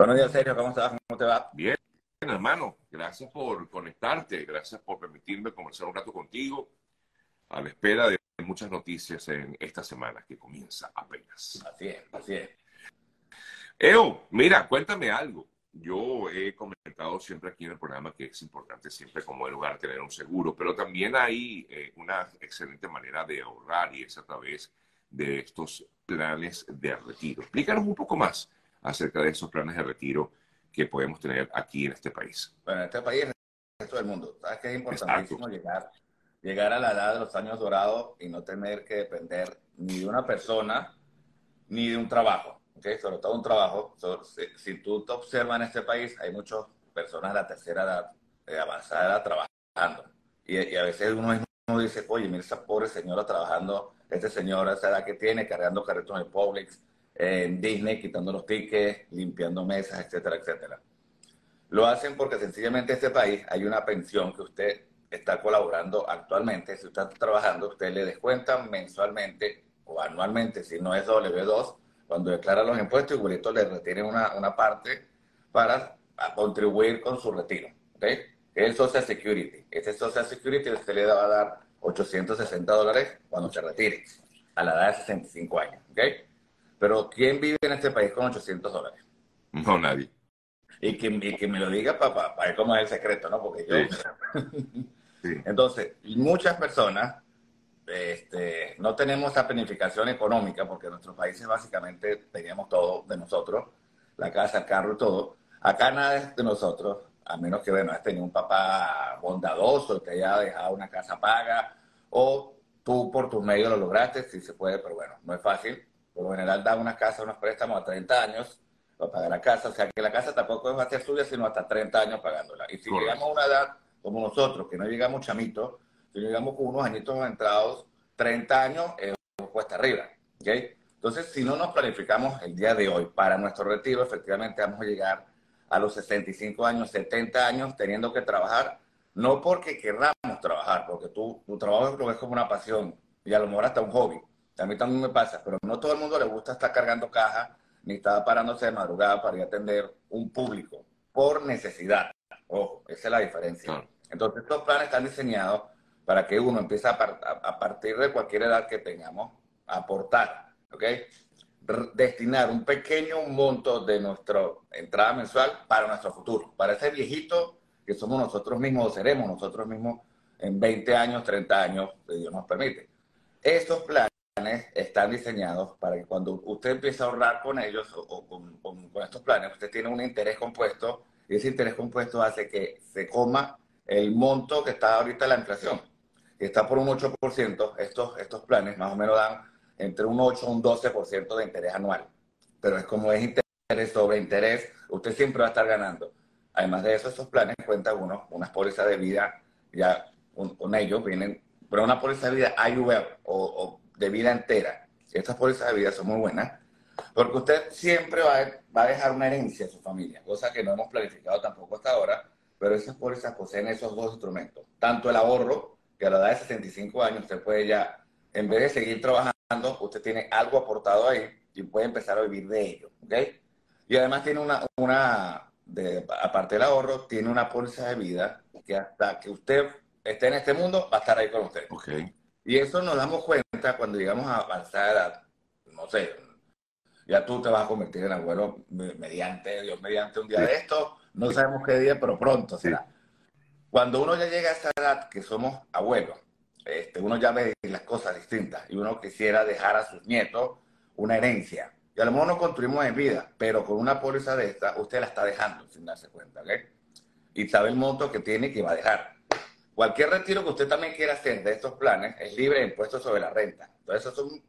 Buenos días, Sergio. ¿Cómo estás? ¿Cómo te va? Bien, hermano. Gracias por conectarte. Gracias por permitirme conversar un rato contigo a la espera de muchas noticias en esta semana que comienza apenas. Así es, así es. Eo, mira, cuéntame algo. Yo he comentado siempre aquí en el programa que es importante siempre como el lugar tener un seguro, pero también hay eh, una excelente manera de ahorrar y es a través de estos planes de retiro. Explícanos un poco más acerca de esos planes de retiro que podemos tener aquí en este país. Bueno, en este país, en el resto del mundo. ¿Sabes que es importantísimo llegar, llegar a la edad de los años dorados y no tener que depender ni de una persona ni de un trabajo? ¿okay? sobre todo un trabajo. si, tú te observas en este país, hay muchas personas de la tercera edad, de avanzada edad, trabajando. Y, a veces uno mismo dice, oye, mira esa pobre señora trabajando, este señor esa edad que tiene, cargando carretos en Publix, en Disney, quitando los tickets, limpiando mesas, etcétera, etcétera. Lo hacen porque sencillamente en este país hay una pensión que usted está colaborando actualmente. Si usted está trabajando, usted le descuentan mensualmente o anualmente, si no es W2, cuando declara los impuestos, igualito le retienen una, una parte para contribuir con su retiro. ¿okay? Que es Social Security. Ese Social Security usted le va a dar 860 dólares cuando se retire, a la edad de 65 años. ¿okay? Pero ¿quién vive en este país con 800 dólares? No, nadie. Y que, y que me lo diga para, para ver cómo es el secreto, ¿no? Porque yo... Sí. Entonces, muchas personas este, no tenemos esa planificación económica porque en nuestros países básicamente teníamos todo de nosotros, la casa, el carro y todo. Acá nada es de nosotros, a menos que, bueno, has tenido un papá bondadoso que haya dejado una casa paga o tú por tus medios lo lograste, si se puede, pero bueno, no es fácil. Por lo general da una casa, unos préstamos a 30 años para pagar la casa, o sea que la casa tampoco va a ser suya, sino hasta 30 años pagándola. Y si llegamos a una edad como nosotros, que no llegamos chamitos, si llegamos con unos añitos entrados, 30 años es cuesta arriba. ¿okay? Entonces, si no nos planificamos el día de hoy para nuestro retiro, efectivamente vamos a llegar a los 65 años, 70 años teniendo que trabajar, no porque querramos trabajar, porque tú, tu trabajo lo ves como una pasión y a lo mejor hasta un hobby. A mí también me pasa, pero no todo el mundo le gusta estar cargando caja ni estar parándose de madrugada para ir a atender un público por necesidad. Ojo, esa es la diferencia. Entonces, estos planes están diseñados para que uno empiece a, a, partir de cualquier edad que tengamos a aportar, ¿ok? destinar un pequeño monto de nuestra entrada mensual para nuestro futuro, para ese viejito que somos nosotros mismos o seremos nosotros mismos en 20 años, 30 años, si Dios nos permite. Estos planes están diseñados para que cuando usted empiece a ahorrar con ellos o, con, con, estos planes, usted tiene un interés compuesto y ese interés compuesto hace que se coma el monto que está ahorita la inflación está por un 8%, estos, estos planes más o menos dan entre un 8 y un 12% de interés anual. Pero es como es interés sobre interés, usted siempre va a estar ganando. Además de eso, estos planes cuentan uno, unas pólizas de vida, ya con, ellos vienen, pero una póliza de vida IUL o, o de vida entera. Estas pólizas de vida son muy buenas, porque usted siempre va a, va a dejar una herencia a su familia, cosa que no hemos planificado tampoco hasta ahora, pero esas pólizas poseen esos dos instrumentos, tanto el ahorro, que a la edad de 65 años usted puede ya, en vez de seguir trabajando, usted tiene algo aportado ahí y puede empezar a vivir de ello, ¿ok? Y además tiene una, una aparte del ahorro, tiene una póliza de vida que hasta que usted esté en este mundo va a estar ahí con usted. Okay. Y eso nos damos cuenta cuando llegamos a avanzada edad, no sé, ya tú te vas a convertir en abuelo mediante, Dios mediante un día de esto, no sabemos qué día, pero pronto será. Cuando uno ya llega a esa edad que somos abuelos, este, uno ya ve las cosas distintas y uno quisiera dejar a sus nietos una herencia. Y a lo mejor no construimos en vida, pero con una póliza de esta, usted la está dejando sin darse cuenta, ¿ok? Y sabe el monto que tiene que va a dejar. Cualquier retiro que usted también quiera hacer de estos planes es libre de impuestos sobre la renta. Entonces, esos son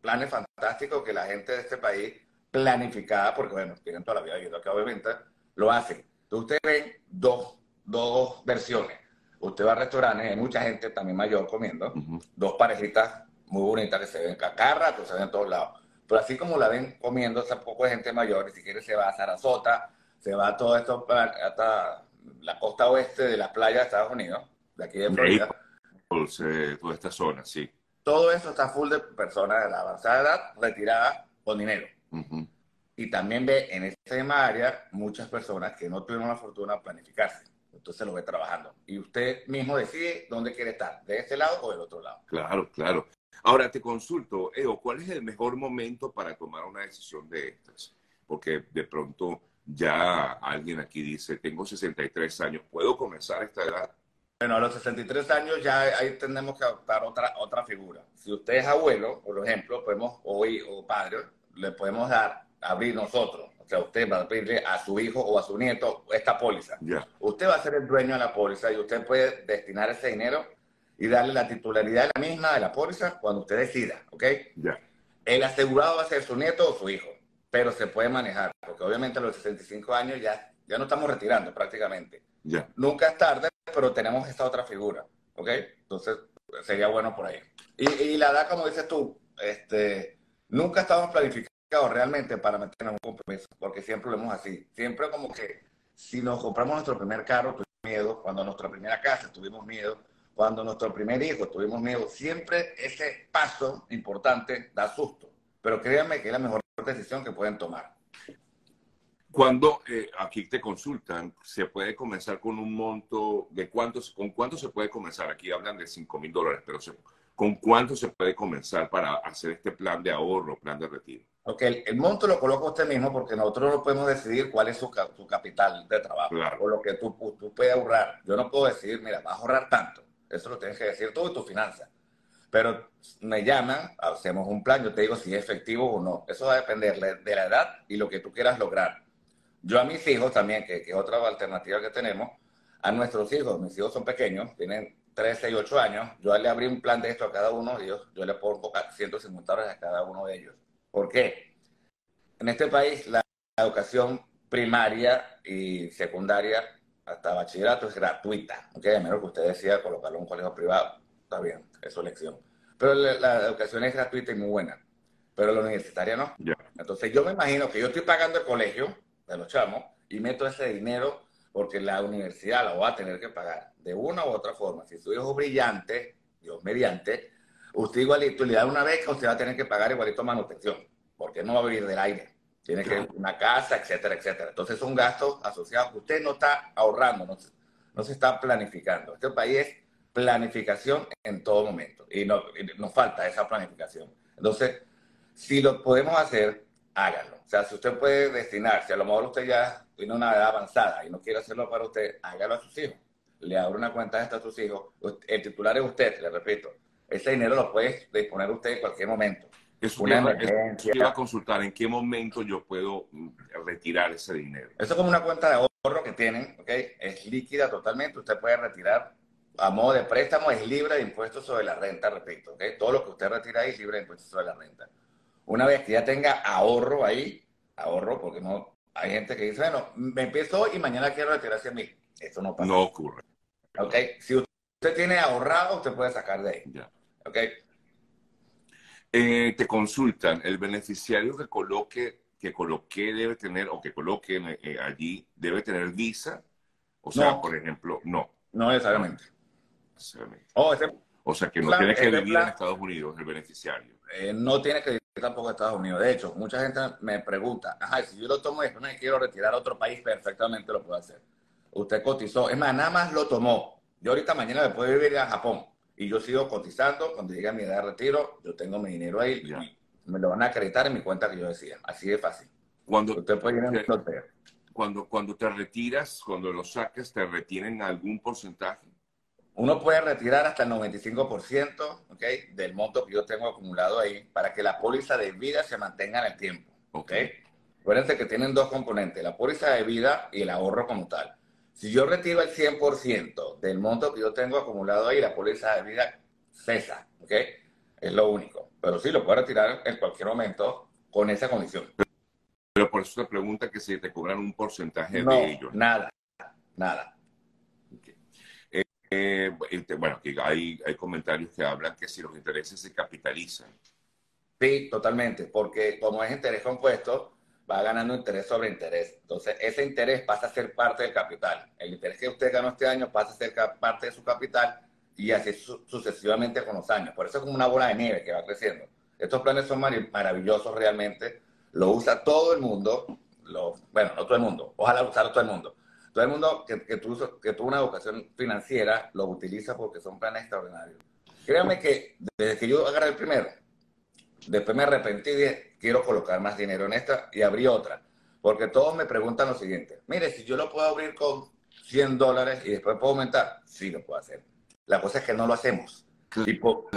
planes fantásticos que la gente de este país planificada, porque bueno, tienen toda la vida viviendo acá obviamente, lo hacen. Entonces, usted ve dos dos versiones. Usted va a restaurantes, hay mucha gente también mayor comiendo, dos parejitas muy bonitas que se ven cacarra, que se ven en todos lados. Pero así como la ven comiendo esa poco de gente mayor, y si quiere se va a Sarasota, se va a todo esto hasta la costa oeste de la playa de Estados Unidos, de aquí de Florida. toda esta zona, sí. Todo eso está full de personas de la avanzada edad retiradas con dinero. y también ve en esa misma área muchas personas que no tuvieron la fortuna de planificarse. Entonces lo ve trabajando. Y usted mismo decide dónde quiere estar, de este lado o del otro lado. Claro, claro. Ahora te consulto, Eo, ¿cuál es el mejor momento para tomar una decisión de estas? Porque de pronto ya alguien aquí dice, tengo 63 años, ¿puedo comenzar a esta edad? Bueno, a los 63 años ya ahí tenemos que adoptar otra, otra figura. Si usted es abuelo, por ejemplo, podemos, hoy o padre, le podemos dar, abrir nosotros, o sea, usted va a pedirle a su hijo o a su nieto esta póliza. Usted va a ser el dueño de la póliza y usted puede destinar ese dinero y darle la titularidad de la misma de la póliza cuando usted decida, ¿ok? Ya. El asegurado va a ser su nieto o su hijo, pero se puede manejar, porque obviamente a los 65 años ya, ya no estamos retirando prácticamente. Ya. Nunca es tarde, pero tenemos esta otra figura, ¿ok? Entonces sería bueno por ahí. Y, y la edad, como dices tú, este, nunca estamos planificados realmente para meternos en un compromiso, porque siempre lo hemos así. Siempre como que si nos compramos nuestro primer carro, tuvimos miedo, cuando nuestra primera casa tuvimos miedo, cuando nuestro primer hijo tuvimos miedo, siempre ese paso importante da susto. Pero créanme que es la mejor decisión que pueden tomar. Cuando eh, aquí te consultan, se puede comenzar con un monto de cuántos, con cuánto se puede comenzar. Aquí hablan de 5 mil dólares, pero ¿con cuánto se puede comenzar para hacer este plan de ahorro, plan de retiro? Ok, el, monto lo coloca usted mismo porque nosotros no podemos decidir cuál es su, capital de trabajo o lo que tú, tú, puedes ahorrar. Yo no puedo decidir, mira, vas a ahorrar tanto. Eso lo tienes que decir tú y tu finanza. Pero me llaman, hacemos un plan, yo te digo si es efectivo o no. Eso va a depender de la edad y lo que tú quieras lograr. Yo a mis hijos también, que, es otra alternativa que tenemos, a nuestros hijos, mis hijos son pequeños, tienen 13 y 8 años, yo le abrí un plan de esto a cada uno de ellos, yo le pongo 150 dólares a cada uno de ellos ¿Por qué? En este país la educación primaria y secundaria hasta bachillerato es gratuita, ¿ok? A menos que usted decida colocarlo en un colegio privado, está bien, es su elección. Pero la, educación es gratuita y muy buena, pero la universitaria no. Entonces yo me imagino que yo estoy pagando el colegio de los chamos y meto ese dinero porque la universidad lo va a tener que pagar de una u otra forma. Si su hijo es brillante, Dios mediante, usted igualito le da una beca, usted va a tener que pagar igualito manutención, porque no va a vivir del aire. Tiene que ir una casa, etcétera, etcétera. Entonces son gastos asociados. Usted no está ahorrando, no, no se está planificando. Este país es planificación en todo momento y, no, nos falta esa planificación. Entonces, si lo podemos hacer, háganlo. O sea, si usted puede destinar, si a lo mejor usted ya tiene una edad avanzada y no quiere hacerlo para usted, hágalo a sus hijos. Le abre una cuenta esta a sus hijos. El titular es usted, le repito ese dinero lo puede disponer usted en cualquier momento. Es una emergencia. Quiero consultar en qué momento yo puedo mm, retirar ese dinero. Eso es como una cuenta de ahorro que tienen, ¿ok? Es líquida totalmente. Usted puede retirar a modo de préstamo, es libre de impuestos sobre la renta, repito, ¿ok? Todo lo que usted retira ahí es libre de impuestos sobre la renta. Una vez que ya tenga ahorro ahí, ahorro, porque no hay gente que dice, bueno, me empiezo hoy y mañana quiero retirar 100 mil. Eso no pasa. No ocurre. ¿Ok? Si usted tiene ahorrado, usted puede sacar de ahí. Ya. ¿Ok? Eh, te consultan, el beneficiario que coloque, que coloque debe tener, o que coloque eh, allí, debe tener visa. O sea, por ejemplo, no. No necesariamente. Oh, o sea, que no tiene que vivir en Estados Unidos el beneficiario. Eh, no tiene que vivir tampoco en Estados Unidos. De hecho, mucha gente me pregunta, ajá, si yo lo tomo y después me quiero retirar a otro país, perfectamente lo puedo hacer. Usted cotizó, es más, nada más lo tomó. Yo ahorita mañana me puedo vivir a Japón y yo sigo cotizando. Cuando llegue a mi edad de retiro, yo tengo mi dinero ahí y me lo van a acreditar en mi cuenta que yo decía. Así de fácil. Cuando, Usted puede ir cuando, cuando te retiras, cuando lo sacas, ¿te retienen algún porcentaje? Uno puede retirar hasta el 95% ¿okay? del monto que yo tengo acumulado ahí para que la póliza de vida se mantenga en el tiempo. ¿ok? Acuérdense que tienen dos componentes, la póliza de vida y el ahorro como tal. Si yo retiro el 100% del monto que yo tengo acumulado ahí, la póliza de vida cesa, ¿ok? Es lo único. Pero sí, lo puedo retirar en cualquier momento con esa condición. Pero por eso te pregunta que si te cobran un porcentaje de ellos. nada, nada. Eh, eh, bueno, hay, hay comentarios que hablan que si los intereses se capitalizan. Sí, totalmente, porque como es interés compuesto, va ganando interés sobre interés. Entonces, ese interés pasa a ser parte del capital. El interés que usted ganó este año pasa a ser parte de su capital y así sucesivamente con los años. Por eso es como una bola de nieve que va creciendo. Estos planes son maravillosos realmente. lo usa todo el mundo, lo, bueno, no todo el mundo, ojalá usarlo todo el mundo. Todo el mundo que, que, tuvo, que tuvo una educación financiera lo utiliza porque son planes extraordinarios. Créanme que desde que yo agarré el primero, después me arrepentí y dije, quiero colocar más dinero en esta y abrí otra. Porque todos me preguntan lo siguiente, mire, si yo lo puedo abrir con 100 dólares y después puedo aumentar, sí lo puedo hacer. La cosa es que no lo hacemos. Tipo,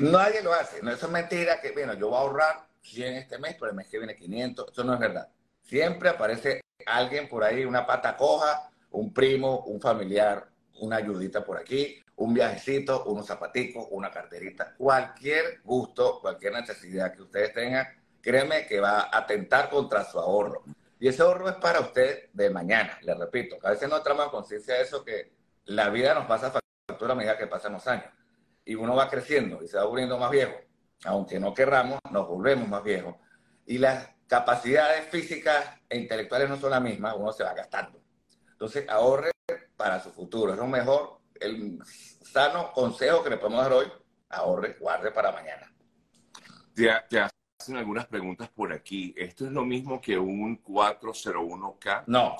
nadie lo hace. No, eso es mentira que, bueno, yo voy a ahorrar 100 este mes, pero el mes que viene 500. Eso no es verdad. Siempre aparece alguien por ahí, una pata coja, un primo, un familiar, una ayudita por aquí, un viajecito, unos zapaticos, una carterita, cualquier gusto, cualquier necesidad que ustedes tengan, créeme que va a atentar contra su ahorro. Y ese ahorro es para usted de mañana, le repito. A veces no traemos conciencia de eso, que la vida nos pasa factura a medida que pasan los años. Y uno va creciendo y se va volviendo más viejo. Aunque no querramos, nos volvemos más viejos. Y las capacidades físicas e intelectuales no son las mismas, uno se va gastando. Entonces, ahorre para su futuro. Es lo mejor, el sano consejo que le podemos dar hoy, ahorre, guarde para mañana. Te, hacen algunas preguntas por aquí. ¿Esto es lo mismo que un 401k? No,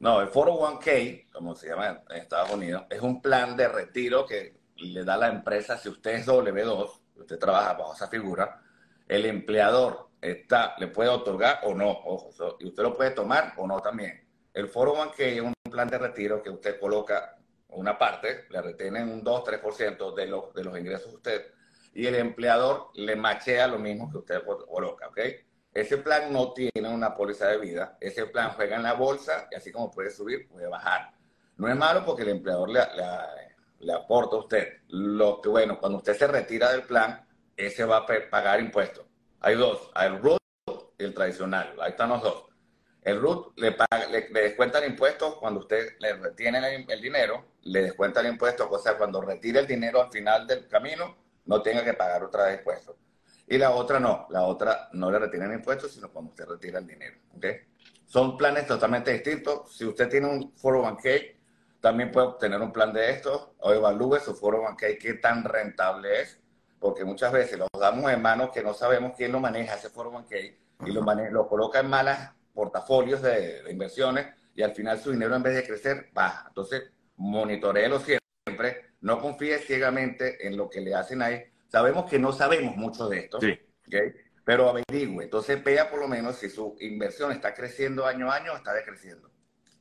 no, el 401k, como se llama en Estados Unidos, es un plan de retiro que le da la empresa, si usted es W2, usted trabaja bajo esa figura, el empleador está, le puede otorgar o no, ojo, y usted lo puede tomar o no también. El 401k es un plan de retiro que usted coloca una parte, le retienen un 2-3% de los, de los ingresos de usted, y el empleador le machea lo mismo que usted coloca, ¿ok? Ese plan no tiene una póliza de vida, ese plan juega en la bolsa y así como puede subir, puede bajar. No es malo porque el empleador le, le, aporta a usted. Lo que bueno, cuando usted se retira del plan, ese va a pagar impuestos. Hay dos, el RUT y el tradicional, ahí están los dos. El RUT le, paga, le, descuentan impuestos cuando usted le retiene el, dinero, le descuentan impuestos, o sea, cuando retire el dinero al final del camino, no tenga que pagar otra vez impuestos. Y la otra no, la otra no le retienen impuestos, sino cuando usted retira el dinero. ¿okay? Son planes totalmente distintos. Si usted tiene un 401k, también puede obtener un plan de estos o evalúe su 401k, qué tan rentable es, porque muchas veces lo damos en manos que no sabemos quién lo maneja ese 401k y lo, lo coloca en malas portafolios de, inversiones y al final su dinero en vez de crecer baja. Entonces, monitoreelo siempre, no confíe ciegamente en lo que le hacen ahí. Sabemos que no sabemos mucho de esto, sí. pero averigüe. Entonces, vea por lo menos si su inversión está creciendo año a año o está decreciendo.